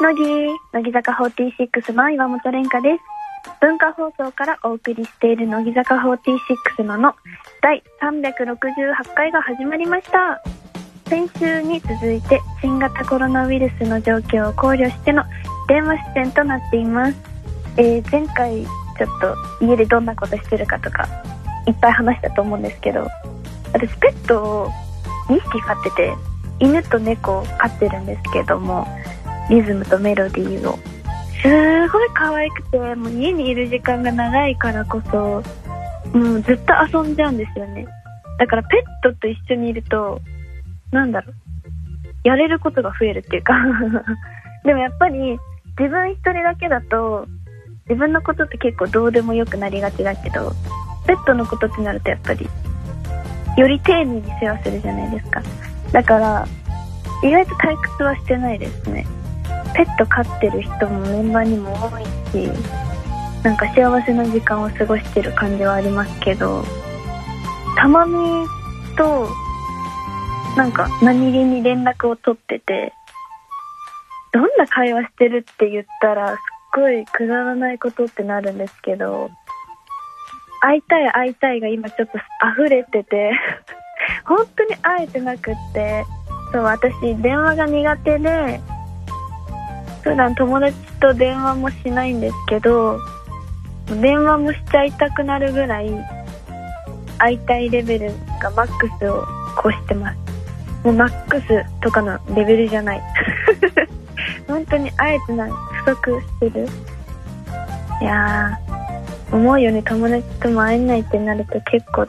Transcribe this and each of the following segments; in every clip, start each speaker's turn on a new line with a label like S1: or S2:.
S1: 乃木、乃木坂46の岩本蓮香です。文化放送からお送りしている乃木坂46のの第368回が始まりました。先週に続いて新型コロナウイルスの状況を考慮しての電話出演となっています。えー前回ちょっと家でどんなことしてるかとかいっぱい話したと思うんですけど、私ペットを2匹飼ってて、犬と猫を飼ってるんですけども、リズムとメロディーを。すごい可愛くて、もう家にいる時間が長いからこそ、もうずっと遊んじゃうんですよね。だからペットと一緒にいると、なんだろう、やれることが増えるっていうか。でもやっぱり自分一人だけだと、自分のことって結構どうでもよくなりがちだけど、ペットのことってなるとやっぱり、より丁寧に世話するじゃないですか。だから、意外と退屈はしてないですね。ペット飼ってる人もメンバーにも多いし、なんか幸せな時間を過ごしてる感じはありますけど、たまみと、なんか何気に連絡を取ってて、どんな会話してるって言ったら、すっごいくだらないことってなるんですけど、会いたい会いたいが今ちょっと溢れてて、本当に会えてなくって、そう、私電話が苦手で、普段友達と電話もしないんですけど、電話もしちゃいたくなるぐらい、会いたいレベルがマックスを越してます。もうマックスとかのレベルじゃない。本当に会えてない。不足してる。いやー、思うように友達とも会えないってなると結構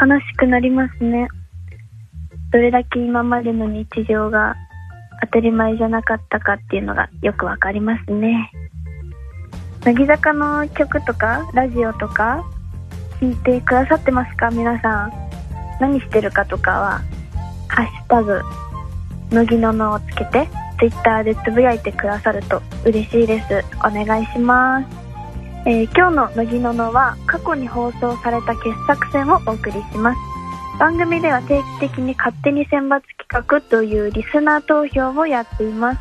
S1: 悲しくなりますね。どれだけ今までの日常が当たり前じゃなかったかっていうのがよくわかりますね。乃木坂の曲とかラジオとか聞いてくださってますか？皆さん。何してるかとかは、ハッシュタグ、乃木ののをつけて、ツイッターでつぶやいてくださると嬉しいです。お願いします。えー今日の乃木ののは過去に放送された傑作選をお送りします。番組では定期的に勝手に選抜企画というリスナー投票をやっています。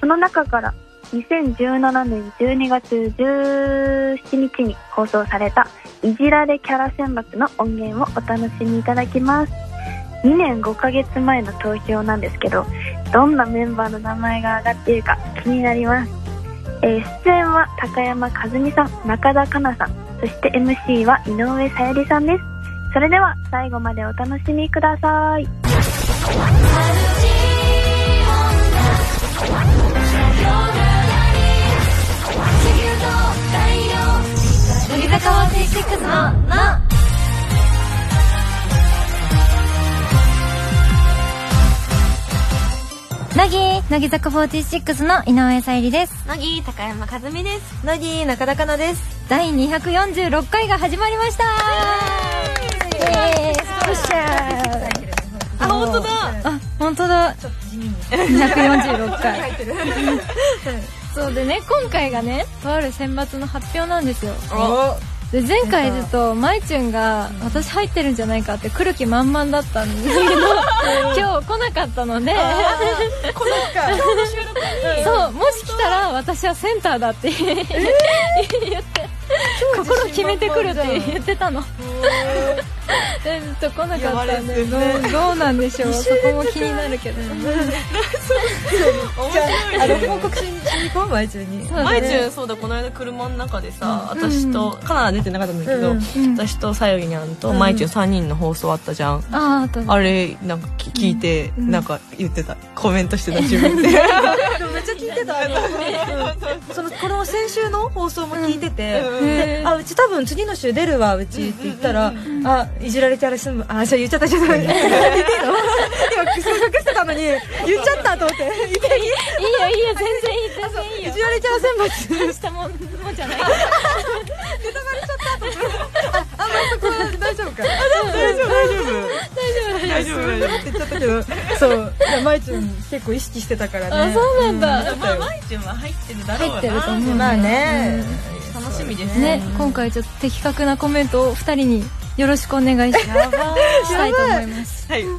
S1: その中から2017年12月17日に放送されたいじられキャラ選抜の音源をお楽しみいただきます。2年5ヶ月前の投票なんですけど、どんなメンバーの名前が上がっているか気になります。えー出演は高山和美さん、中田香奈さん、そして MC は井上さゆりさんです。それでは最後までお楽しみください。
S2: 乃木坂46のの。乃木乃木坂46の井上さゆりです。
S3: 乃木高山和美です。
S4: 乃木中田香奈です。
S2: 第246回が始まりました
S3: あ本当だ。
S2: あ本当だ。246回。そうでね今回がねとある選抜の発表なんですよ。
S4: お。
S2: で前回ずっとまいちゅんが私入ってるんじゃないかって来る気満々だったんですけど今日来なかったので。そうもし来たら私はセンターだって。言って。心決めてくるって言ってたのでずっと来なかったんでどうどうなんでしょう。そこも気になるけど
S4: じゃああの報告しに行こう毎中に。
S2: そうだ
S3: まいちゅ
S2: ね
S3: んそうだこの間車の中でさ、私とカナダ出てなかったんだけど、
S4: うん。
S2: うん。
S3: 私とさゆりにゃんとまいちゅん3人の放送あったじゃん、
S2: あーあと
S3: あれなんかき聞いて、
S2: うん。
S3: なんか言ってた。コメントしてた自分で。
S4: でもめっちゃ聞いてた。そのこの先週の放送も聞いてて、あうち多分次の週出るわうちって言ったら、あいじられちゃうすむあじゃあ言っちゃった言っちゃった言ってい今隠してたのに言っちゃったと思って。いい
S2: よいいよ全然いい全然いいよ
S4: いじられちゃう選抜
S2: 大したもんもんじゃない
S4: あんまりそこは大丈夫。か
S3: 大丈夫。大丈夫。大丈夫。大丈夫。
S4: って言っちゃったけどそういやまいちゅん結構意識してたからね
S2: あそうなんだ
S3: まあまいちゅんは入ってるだろうな
S2: 入ってると思う
S4: まあね、
S3: 楽しみです。
S2: ね、今回ちょっと的確なコメントを2人によろしくお願いししたいと思います。
S3: はい。
S2: はい。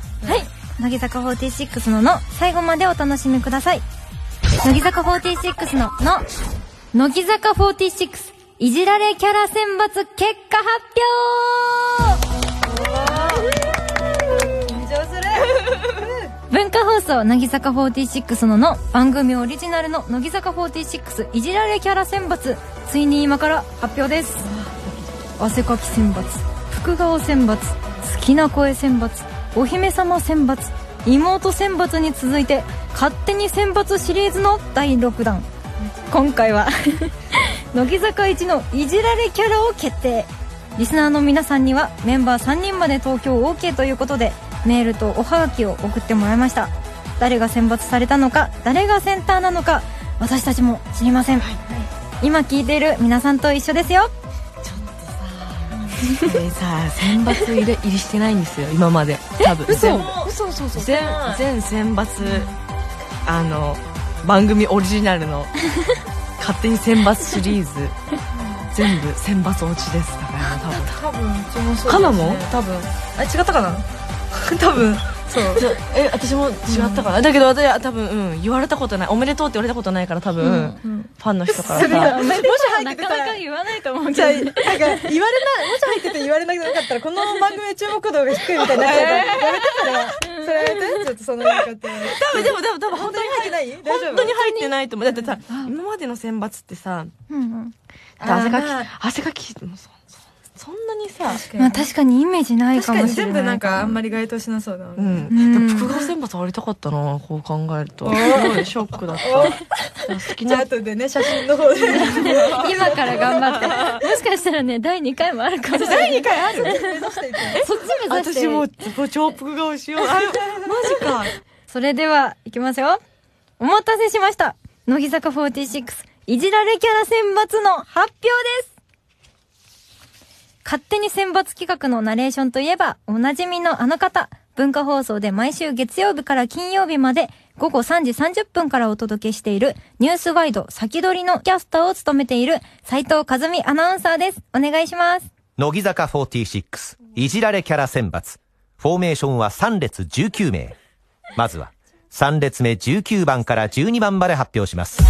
S2: 乃木坂46のの最後までお楽しみください。乃木坂46の、の、乃木坂46、いじられキャラ選抜結果発文化放送乃木坂46のの番組オリジナルの乃木坂46いじられキャラ選抜。ついに今から発表です。汗かき選抜福顔選抜好きな声選抜お姫様選抜妹選抜に続いて勝手に選抜シリーズの第6弾。今回は 乃木坂一のいじられキャラを決定。リスナーの皆さんにはメンバー3人まで投票 OK ということでメールとおはがきを送ってもらいました。誰が選抜されたのか誰がセンターなのか私たちも知りません、今聞いている皆さんと一緒ですよ。
S3: でさ選抜入れ入りしてないんですよ今まで。多分。全
S4: 嘘嘘嘘。
S3: 全全選抜あの番組オリジナルの勝手に選抜シリーズ。全部選抜落ちですだから多分。
S4: 多分うちもそう
S3: カナも？
S4: 多分。あ違ったかな？多分。そう。
S3: え私も違ったかな、だけど私は多分、うん、言われたことない。おめでとうって言われたことないから多分、ファンの人から。さ
S4: もし入
S2: な
S4: っててた
S2: かなから言わないと思う
S4: じゃあ、
S2: けど
S4: なんか、言われない、もし入ってて言われなかったら、この番組の注目度が低いみたいになっちゃうから、やめて、それ。は。それやめて、ちょっとその言い方。
S3: 多分でもでも多分本当に
S4: 入ってない？
S3: 本当に入ってないと思う。だってさ今までの選抜ってさ
S2: うんうん。
S3: 汗かき汗かきもそそそんなにさ
S2: まあ確かにイメージない
S4: 確か
S2: もしれない
S4: 全部なんかあんまり該当しなそうだな。
S3: うん、
S2: ん
S3: でも複合選抜ありたかったな。こう考えると。すごいショックだった。好き
S4: じゃあ
S3: な
S4: 後でね、写真の方で。
S2: 今から頑張って。もしかしたらね第2回もあるかもしれない。
S4: 第2回？ある目指していて。
S2: そっち目指して。
S3: 私も超複合しよう。あれマジか。
S2: それでは、いきますよ。お待たせしました。乃木坂46、いじられキャラ選抜の発表です勝手に選抜企画のナレーションといえば、おなじみのあの方、文化放送で毎週月曜日から金曜日まで午後3時30分からお届けしているニュースワイド先取りのキャスターを務めている斉藤和美アナウンサーです。お願いします。
S5: 乃木坂46、いじられキャラ選抜。フォーメーションは3列19名。まずは、3列目19番から12番まで発表します。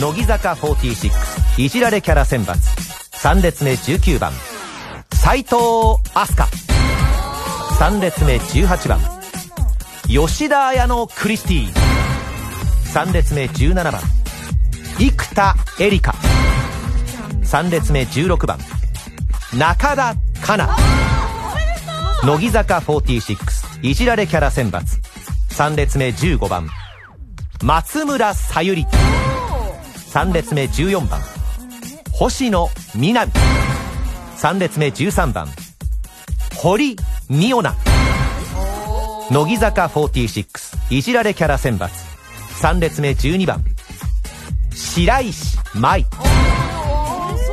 S5: 乃木坂46、いじられキャラ選抜。3列目19番、斉藤飛鳥。3列目18番、吉田彩乃クリスティ。ー。3列目17番、生田絵梨花。3列目16番。中田香奈乃木坂46いじられキャラ選抜。3列目15番。松村さゆり3列目14番。星野みなみ。3列目13番。堀美央奈。乃木坂46いじられキャラ選抜。3列目12番。白石舞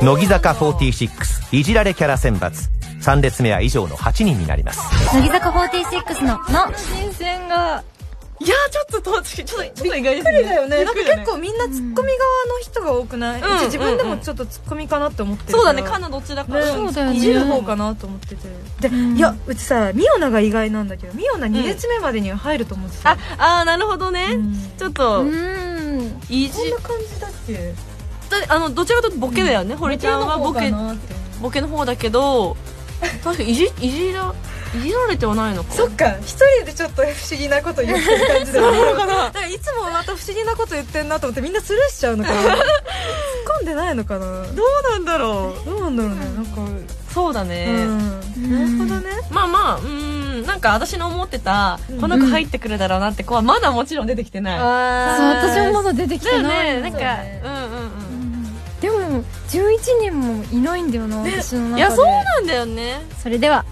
S5: 乃木坂46いじられキャラ選抜。3列目は以上の8人になります。
S2: 乃木坂46の、の、新鮮が、
S3: いやーちょっととちょっとちょっと意外ですね。
S4: だよね。なんか結構みんなツッコミ側の人が多くない、
S3: う
S4: 自分でもちょっとツッコミかなって思ってる
S3: そうだね
S4: か
S3: カナどっちだから。
S4: ね
S2: そうだよね。
S4: いじる方かなと思ってて。で、いやうちさミオナが意外なんだけどミオナ2列目までには入ると思ってた、
S3: ああーなるほどね、
S4: うん。
S3: ちょっと、
S2: うーん。
S3: いじ
S4: こんな感じだっけ？
S3: だあのどちらかというとボケだよね、堀ちゃんはボケボケの方だけど確かにいじいじらいじられてはないのか。
S4: そっか。一人でちょっと不思議なこと言ってる感じだよね。
S3: そうかな。
S4: なんかいつもまた不思議なこと言ってんなと思ってみんなスルーしちゃうのかな。突っ込んでないのかな。
S3: どうなんだろう。
S4: どうなんだろうね。なんか。
S3: そうだね、
S4: うん。なるほどね。
S3: まあまあうーん。なんか私の思ってたこの子入ってくるだろうなって子はまだもちろん出てきてない、
S2: そう、私もまだ出てきてない。
S3: ね。なんか、
S4: そうね。
S3: うんうんうん
S2: でも、11人もいないんだよな、私の中で。
S3: いやそうなんだよね。
S2: それでは、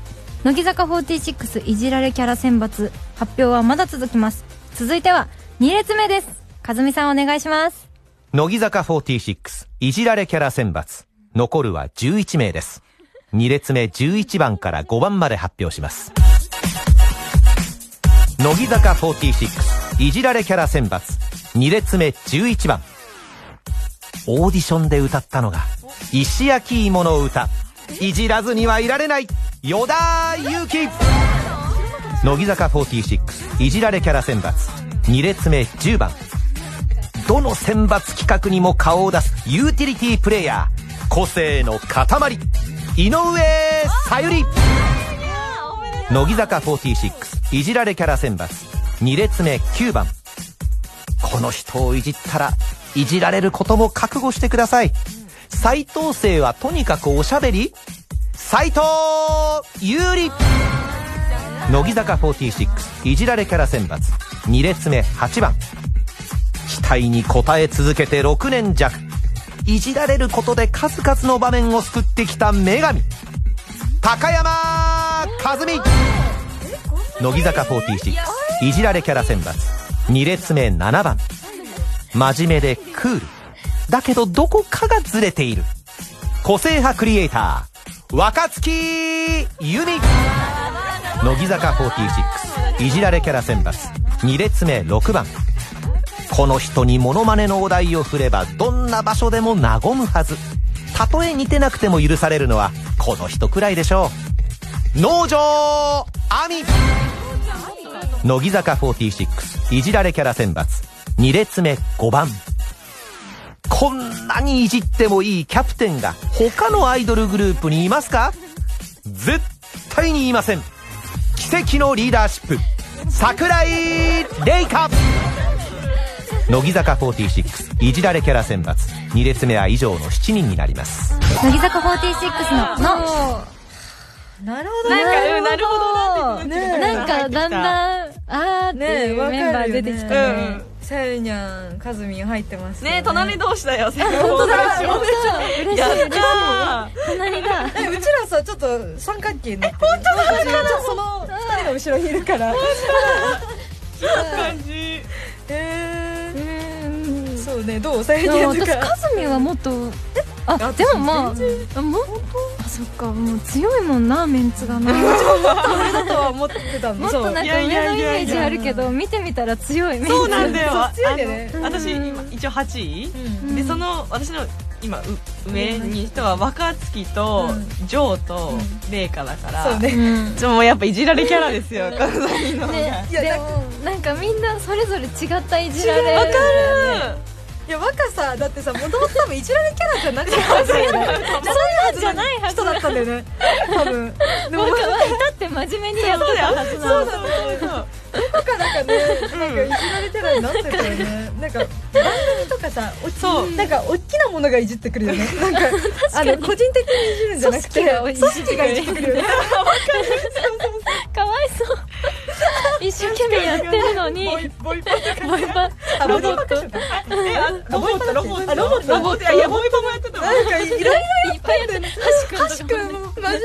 S2: 乃木坂46いじられキャラ選抜、発表はまだ続きます。続いては、2列目です。かずみさんお願いします。
S5: 乃木坂46いじられキャラ選抜。残るは11名です。2列目11番から5番まで発表します。乃木坂46いじられキャラ選抜。2列目11番。オーディションで歌ったのが石焼き芋の歌。いじらずにはいられない。与田祐希乃木坂46いじられキャラ選抜。2列目10番。どの選抜企画にも顔を出すユーティリティプレイヤー。個性の塊。井上さゆり。乃木坂46いじられキャラ選抜。2列目9番。この人をいじったらいじられることも覚悟してください。斎藤生はとにかくおしゃべり。斎藤優里乃木坂46いじられキャラ選抜。2列目8番。期待に応え続けて6年弱。いじられることで数々の場面を救ってきた女神。高山和美。乃木坂46いじられキャラ選抜。2列目7番。真面目でクール。だけどどこかがずれている。個性派クリエイター。若月由美。乃木坂46いじられキャラ選抜2列目6番。この人にモノマネのお題を振ればどんな場所でも和むはず。たとえ似てなくても許されるのはこの人くらいでしょう。農場亜美。乃木坂46いじられキャラ選抜2列目5番。こんなにいじってもいいキャプテンが他のアイドルグループにいますか？絶対にいません。奇跡のリーダーシップ。桜井玲香。乃木坂46いじられキャラ選抜。2列目は以上の7人になります。
S2: 乃木坂46のの。
S4: なるほど。
S3: なるほどな
S2: んかだんだんあーって
S4: ね
S2: いうメンバー出てきた
S3: う
S2: ね。
S3: ん
S4: さゆにゃんかずみん入ってますよ
S3: ね。隣同士だよ。本
S2: 本当だ。嬉しい嬉しい。
S3: た
S2: 隣だ。
S4: えうちらさちょっと三角形になってる。本当だ。ちょその二人の後ろに。いるから
S3: ー。感じ
S4: え
S2: うー
S4: そうねどう？さゆにゃんとか。
S2: かずみはもっとあでもまああもあそっかもう強いもんなメンツがな。も
S4: だとは思ってたんで
S2: っとなんか上のイメージあるけど見てみたら強いメンツ。
S3: そうなんだよ。
S4: そっちやでね
S3: 私今一応8位。
S4: うん。
S3: でその私の今う上に人は若月と
S4: うん。
S3: ジョーとレイカだから。
S4: そうね。
S2: うん。
S3: ちょもうやっぱいじられキャラですよ関西の方が
S2: ね
S4: いや
S2: でもなんかみんなそれぞれ違ったいじられ
S3: わかる
S4: いや若さだってさもともと多分いじられキャラじゃなかった。んだよねじゃない人だったんだよね。多分。でも
S2: 若は至って真面目にやってたはずなの。
S3: そうそう。そう
S4: どこかなんかねなんかいじられキャラになってたよね。なんか番組とかさお
S3: そう。
S4: なんか大きなものがいじってくるよね。なんか あの個人的にいじるんじゃなくて
S2: 組織がいじってくる
S4: よね。
S2: かわいそう一生懸命やってるのに。
S3: ボイパ
S2: ボイパ
S4: あ
S2: ロボット
S3: ロボット。ロボット
S4: あロボット。
S3: ロボット。いやボイパもやってたわ
S4: なんかいろいろ
S2: いっぱいやってる橋
S4: はしくんも真面目ゆ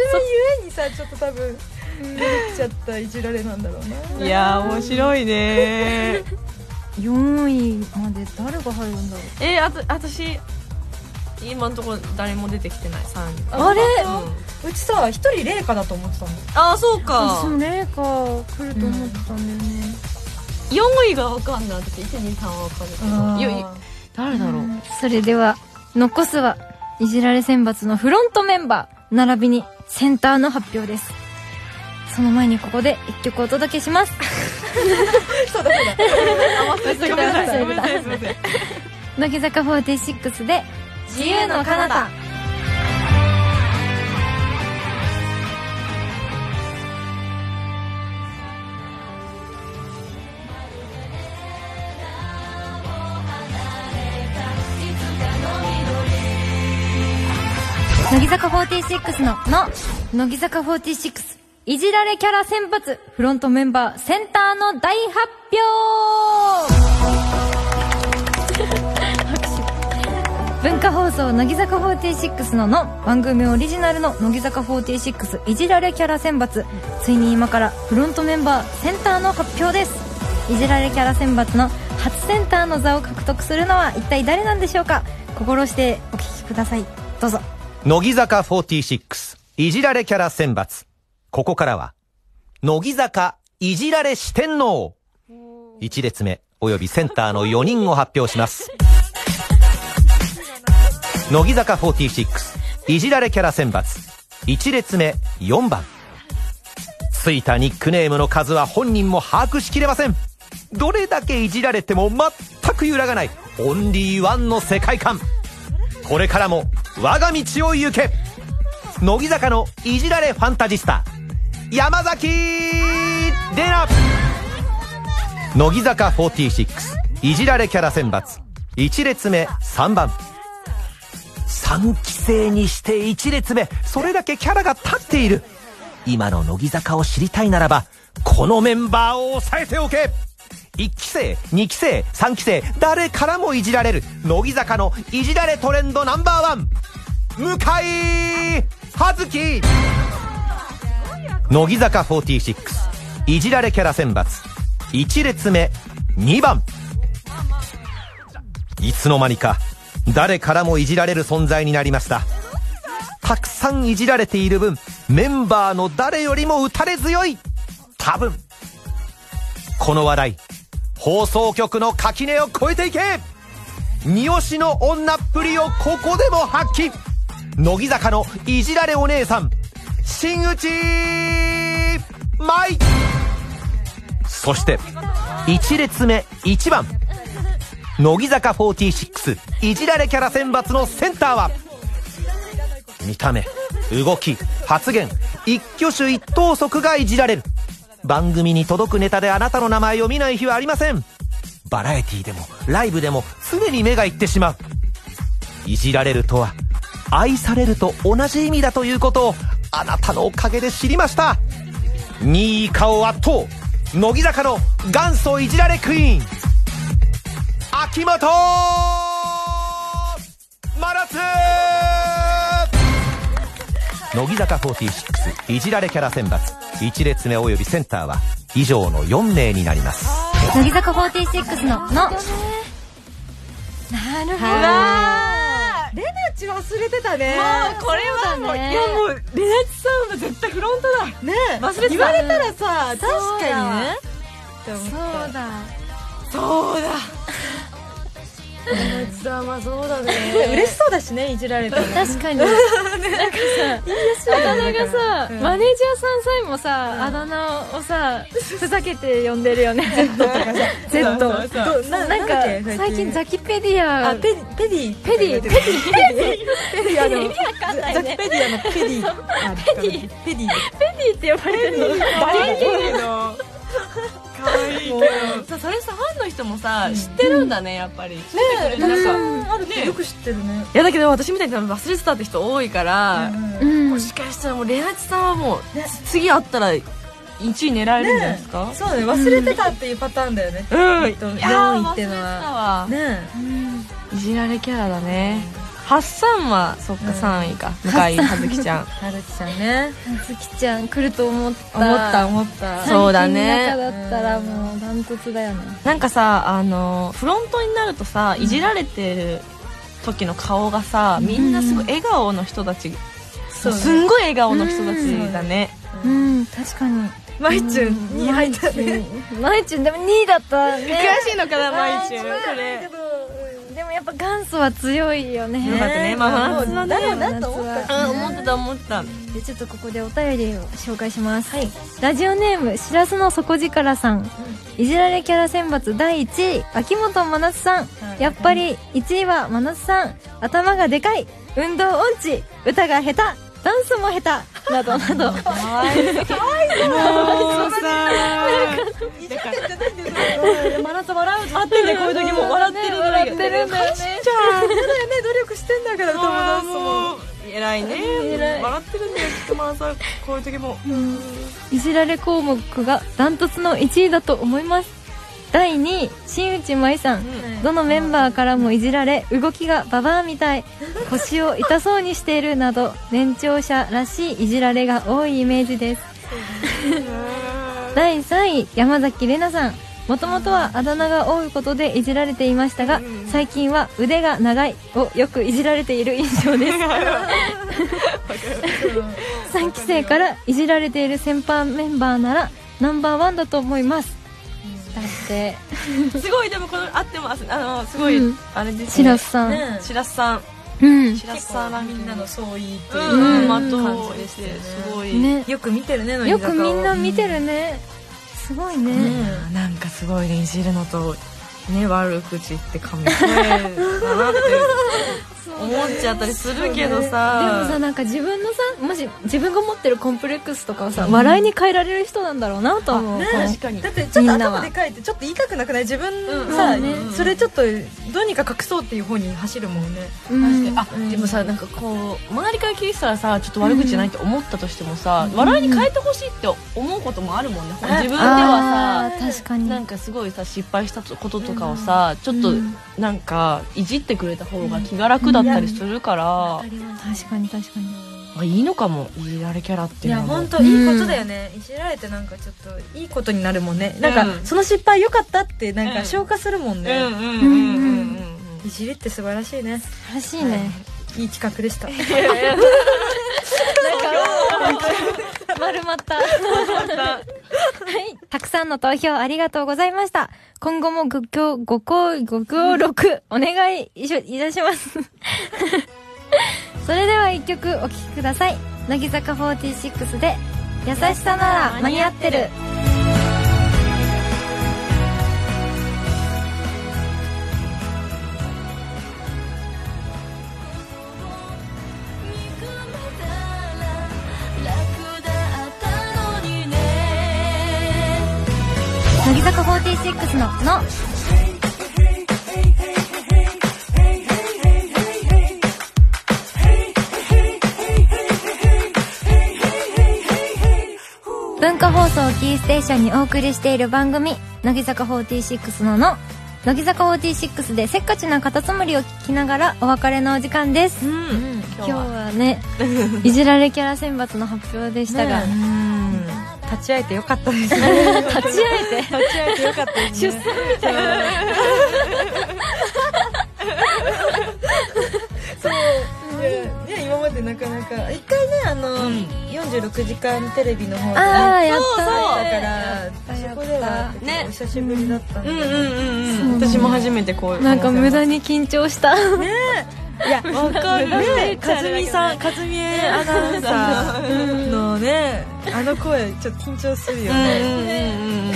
S4: えにさちょっと多分出ちゃったいじられなんだろうな。い
S3: やー面白いね。
S2: 4位まで誰が入るんだろう。
S3: えあと私今のところ誰も出てきてない。3位
S2: あれ？
S3: うん。
S4: うちさ一人麗華だと思ってたん。だよ
S3: あそう
S2: あ
S3: か。
S2: それか来ると思ってたんだよね。
S3: 4位が分かんない私123は分かるけど誰だろう。
S2: それでは残すはいじられ選抜のフロントメンバー並びにセンターの発表です。その前にここで一曲お届けします。
S4: そうだそうだ。
S3: ごめんなさい。
S2: 忘れてた
S3: ごめんなさいすいません。
S2: 乃木坂46で自由の彼方。乃木坂46のの乃木坂46いじられキャラ選抜。フロントメンバーセンターの大発表文化放送乃木坂46のの番組オリジナルの乃木坂46いじられキャラ選抜。ついに今からフロントメンバーセンターの発表です。いじられキャラ選抜の初センターの座を獲得するのは一体誰なんでしょうか？心してお聞きください。どうぞ。
S5: 乃木坂46いじられキャラ選抜。ここからは乃木坂いじられ四天王。1列目およびセンターの4人を発表します。乃木坂46いじられキャラ選抜。1列目4番。ついたニックネームの数は本人も把握しきれません。どれだけいじられても全く揺らがない。オンリーワンの世界観。これからも我が道を行け。乃木坂のいじられファンタジスタ。山崎怜奈。乃木坂46いじられキャラ選抜。1列目3番。3期生にして1列目それだけキャラが立っている。今の乃木坂を知りたいならばこのメンバーを押さえておけ。1期生2期生3期生誰からもいじられる。乃木坂のいじられトレンドナンバーワン。向井葉月。乃木坂46いじられキャラ選抜。1列目2番。いつの間にか誰からもいじられる存在になりました。たくさんいじられている分メンバーの誰よりも打たれ強い。多分。この話題放送局の垣根を越えていけ。三好の女っぷりをここでも発揮。乃木坂のいじられお姉さん新内舞。そして1列目1番。乃木坂46いじられキャラ選抜のセンターは見た目動き発言一挙手一投足がいじられる。番組に届くネタであなたの名前を見ない日はありません。バラエティでもライブでも常に目がいってしまう。いじられるとは愛されると同じ意味だということをあなたのおかげで知りました。2位以下を圧倒乃木坂の元祖いじられクイーン。秋元真夏乃木坂46いじられキャラ選抜。1列目およびセンターは以上の4名になります。
S2: 乃木坂46の「の」なるほど。
S4: レナチ忘れてたね。
S3: これはもう、
S2: ね。
S3: いやもうレナチさんは絶対フロントだ。
S4: ね。
S3: 忘れてた。
S4: 言われたらさ確かにね。
S2: そうだ。
S3: そうだ
S4: レナチさん。はそうだね嬉しそうだしねいじられたら
S2: 確かに。なんかさあだ名がさ、
S4: うん。
S2: マネージャーさんさえもさ、あだ名をさふざけて呼んでるよね。Z
S4: ど
S2: ななんか最近。ザキペディア。
S4: あペペディ。
S2: ペディ。ペディ。
S4: ペディ。あのザキペディアのペディ。あ
S2: ペディ。
S4: ペディ。
S2: ペディって呼ばれてるの。
S3: 可愛いけど可愛いけどさそれさファンの人もさ、知ってるんだねやっぱり。知ってくれるなんか
S4: あるってよく知ってるね。
S3: いやだけど私みたいに忘れてたって人多いから、
S2: うん
S3: もしかしたらもうレナチさんはもう、次会ったら1位狙えるんじゃないですか、
S4: そうね忘れてたっていうパターンだよね。
S3: うん。
S4: きっと
S3: いや
S4: 4
S3: ー
S4: 位ってのは。
S3: わ。
S4: ね
S3: いじられキャラだねハッサンはそっか3位か。向井葉月ちゃん。
S4: はるきちゃんね
S2: ずきちゃん来ると思った。
S4: 思った思った。
S3: そうだね。
S2: 中だったらもうダントツだよね。
S3: なんかさあのフロントになるとさいじられてる時の顔がさみんなすごい笑顔の人たち、
S4: そうね。
S3: すんごい笑顔の人たちだね、
S2: うん確かに。
S4: まいちゅんに入ったね。
S2: まいちゅん。でも2位だったね。
S3: 悔しいのかな毎日これ
S2: やっぱ元祖は強いよね。
S3: よかったねまあ。夏はね
S4: だろうなと思った
S3: うん思ってた思ってた。
S2: でちょっとここでお便りを紹介します、ラジオネームしらすの底力さん、いじられキャラ選抜第1位秋元真夏さん、
S4: はい。
S2: やっぱり1位は真夏さん。頭がでかい。運動音痴。歌が下手ダンスも下手。などなど。
S3: もうさ。
S4: 真夏笑う待ってねこういう時も笑ってる
S2: 笑ってるんだよね
S4: じゃあそうだよね努力してんだから歌もダンスも。
S3: 偉いね。笑ってるんだよきっとこういう時も。
S2: いじられ項目がダントツの1位だと思います第2位新内舞さん、どのメンバーからもいじられ動きがババアみたい。腰を痛そうにしているなど年長者らしいいじられが多いイメージです。第3位山崎怜奈さん。もともとはあだ名が多いことでいじられていましたが最近は腕が長いをよくいじられている印象です。3期生からいじられている先輩メンバーならナンバーワンだと思いますだって。
S3: すごいでもこのあってます。あのすごい、
S2: うん。
S3: あれです
S2: しらすさん、
S4: ね
S3: しらすさん。
S2: うん。
S3: しらすさんランキング。
S4: みんなの相違と
S3: う
S4: いうん
S3: ま
S2: うん
S3: と
S4: 感
S3: うで
S4: じです
S3: ごい、
S2: ね。
S4: よく見てるね
S2: よくみんな見てるね。すすごいね、
S3: なんかすごいねいじるのとね悪口言って紙一重だなって思っちゃったりするけど
S2: でも
S3: さ
S2: さなんか自分のさもし自分が持ってるコンプレックスとかをさ、笑いに変えられる人なんだろうなと思う、
S4: ね
S3: 確かに。
S4: だってちょっと頭で書いてちょっと言いたくなくない？自分
S3: うん
S4: さ、
S2: うんね
S4: それちょっとどうにか隠そうっていう方に走るもんね。
S2: うん。
S3: あでもさなんかこう周りから聞いてたらさちょっと悪口じゃないって思ったとしてもさ、笑いに変えてほしいって思うこともあるもんね、自分では
S2: あ
S3: さ
S2: ー確かに。
S3: なんかすごいさ失敗したこととかをさ、ちょっとなんかいじってくれた方が気が楽だったりするから、
S2: 確かに確かに。
S3: あいいのかも。いじられキャラって
S4: いや
S3: いうのも。
S4: 本当いいことだよね、いじられてなんかちょっといいことになるもんね。なんか、
S3: うん
S4: その失敗良かったってなん
S3: うん
S4: か消化するもんね、
S3: うんうんうんうんうん
S4: いじりって素晴らしいね。
S2: 素晴らしいね、
S4: い。い企画でした
S2: 丸まった。はい。たくさんの投票ありがとうございました。今後もご協、ご協、ご協力、お願いいたします。それでは一曲お聴きください。乃木坂46で、優しさなら間に合ってる。坂46の、の、文化放送をキーステーションにお送りしている番組、乃木坂46のの、乃木坂46でせっかちなカタツムリを聞きながらお別れのお時間です。
S3: うん。
S2: 今日はね、いじられキャラ選抜の発表でしたが、
S4: ね立ち会えてよかったですね。
S2: 立ち会えて、
S4: 立ち会えてよかったですね。
S2: 出産みたいな。
S4: そう。いやね今までなかなか一回ねあの、46時間テレビの方で
S2: あー、やっ
S4: だ
S2: た。
S4: からそこでは
S3: ね。
S4: お久しぶりだったんで、
S3: うんうんうんうん私も初めてこう
S2: なんか無駄に緊張した。
S4: いやわかる。ねかずみさんかずみアナウンサーのねあの声ちょっと緊張するよ
S3: うんうん
S4: ね、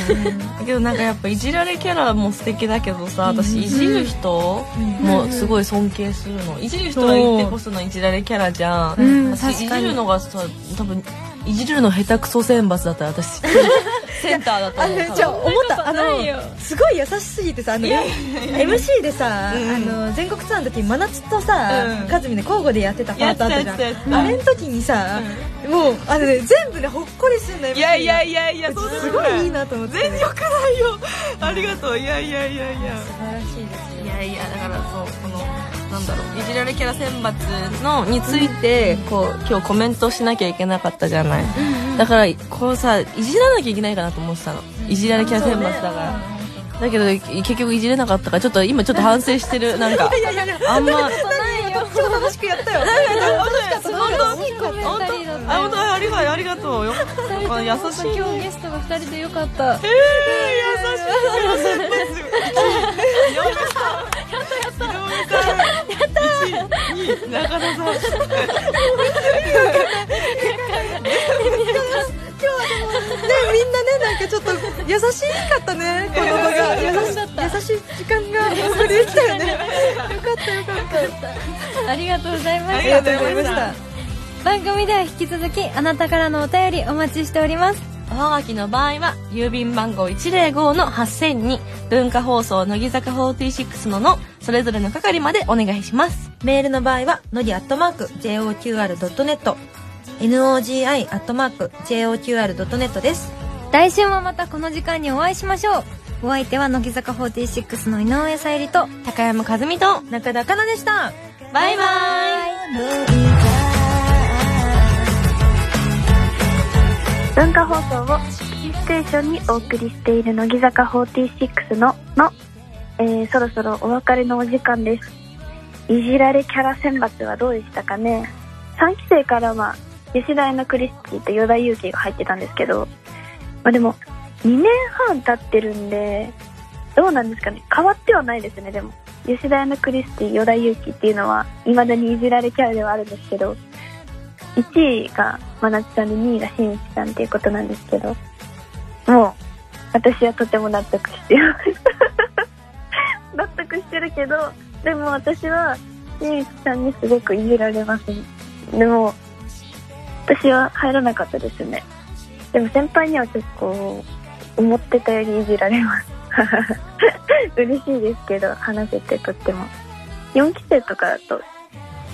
S3: うんうん。だけどなんかやっぱいじられキャラも素敵だけどさ私いじる人もすごい尊敬するの。いじる人がいてこそのいじられキャラじゃん、
S2: う。ん
S3: 私いじるのがさ多分いじるの下手くそ選抜だったら私 センターだと
S4: あ
S3: 思う
S4: じゃあ思ったあのすごい優しすぎてさあの MC でさ、
S3: うん。
S4: あの全国ツアーの時真夏とさ、
S3: うん。
S4: かずみで交互でやってたパートあったじゃん。あれの時にさ、もうあのね全部ねほっこりするの MC
S3: いやいやいやいや
S4: すごいい。いなと思って、
S3: 全然よくないよ。ありがとう。いやいやいやいや。
S4: 素晴らしいですよ。
S3: いやいやだからそうこのなんだろういじられキャラ選抜のについてこう今日コメントしなきゃいけなかったじゃない、だからこうさいじらなきゃいけないかなと思ってたの。いじられキャラ選抜だから、だけど結局いじれなかったからちょっと今ちょっと反省してる。なんかあんま
S4: 超楽しくやったよ。
S3: 本当ありがとうありがとうよあ優しい
S2: 今日ゲストが二人でよかった。
S3: 中田さん
S4: ねみんなねなんかちょっと優しかったねこの場が。優し優しい時間がお送りできたよねよかったよかった。
S2: ありがとうございま
S4: あり
S2: した。
S4: がとうございました。
S2: 番組では引き続きあなたからのお便りお待ちしております。
S3: おはがきの場合は郵便番号105の8000に文化放送乃木坂46ののそれぞれの係までお願いします。
S4: メールの場合はのりアットマーク JOQR.net NOGI アットマーク JOQR.net です
S2: 来週もまたこの時間にお会いしましょう。お相手は乃木坂46の井上さゆりと、
S3: 高山和美と
S4: 中田かなでした
S3: バイバイ
S1: 文化放送をキーステーションにお送りしている乃木坂46のの、えー、そろそろお別れのお時間です。いじられキャラ選抜はどうでしたかね ?3 期生からは吉田のクリスティと与田祐希が入ってたんですけど、まあでも2年半経ってるんで、どうなんですかね変わってはないですね、でも。吉田のクリスティ、与田祐希っていうのは未だにいじられキャラではあるんですけど、1位が真夏さんで2位がしんいちさんっていうことなんですけど、もう、私はとても納得してます。納得してるけど、でも私は、ゆうきさんにすごくいじられます。でも、私は入らなかったですね。でも先輩には結構、思ってたよりいじられます。嬉しいですけど、話せてとっても。4期生とかだと、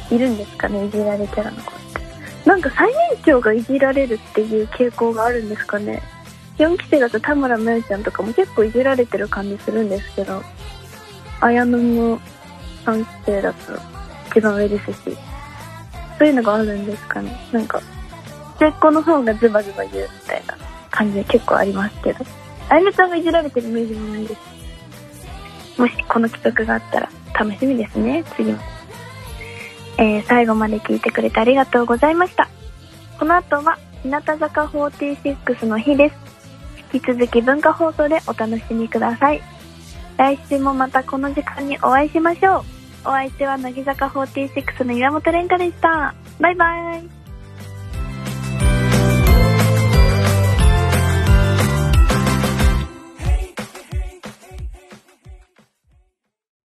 S1: いるんですかね、いじられキャラの子って。なんか最年長がいじられるっていう傾向があるんですかね。4期生だと田村真由ちゃんとかも結構いじられてる感じするんですけど、綾野も3期生だと一番上ですし、そういうのがあるんですかね。なんか、末っ子の方がズバズバ言うみたいな感じで結構ありますけど、あやめちゃんがいじられてるイメージもないです。もしこの企画があったら楽しみですね、次も。えー最後まで聞いてくれてありがとうございました。この後は、日向坂46の日です。引き続き文化放送でお楽しみください。来週もまたこの時間にお会いしましょう。お相手は乃木坂46の岩本蓮香でした。バイバイ。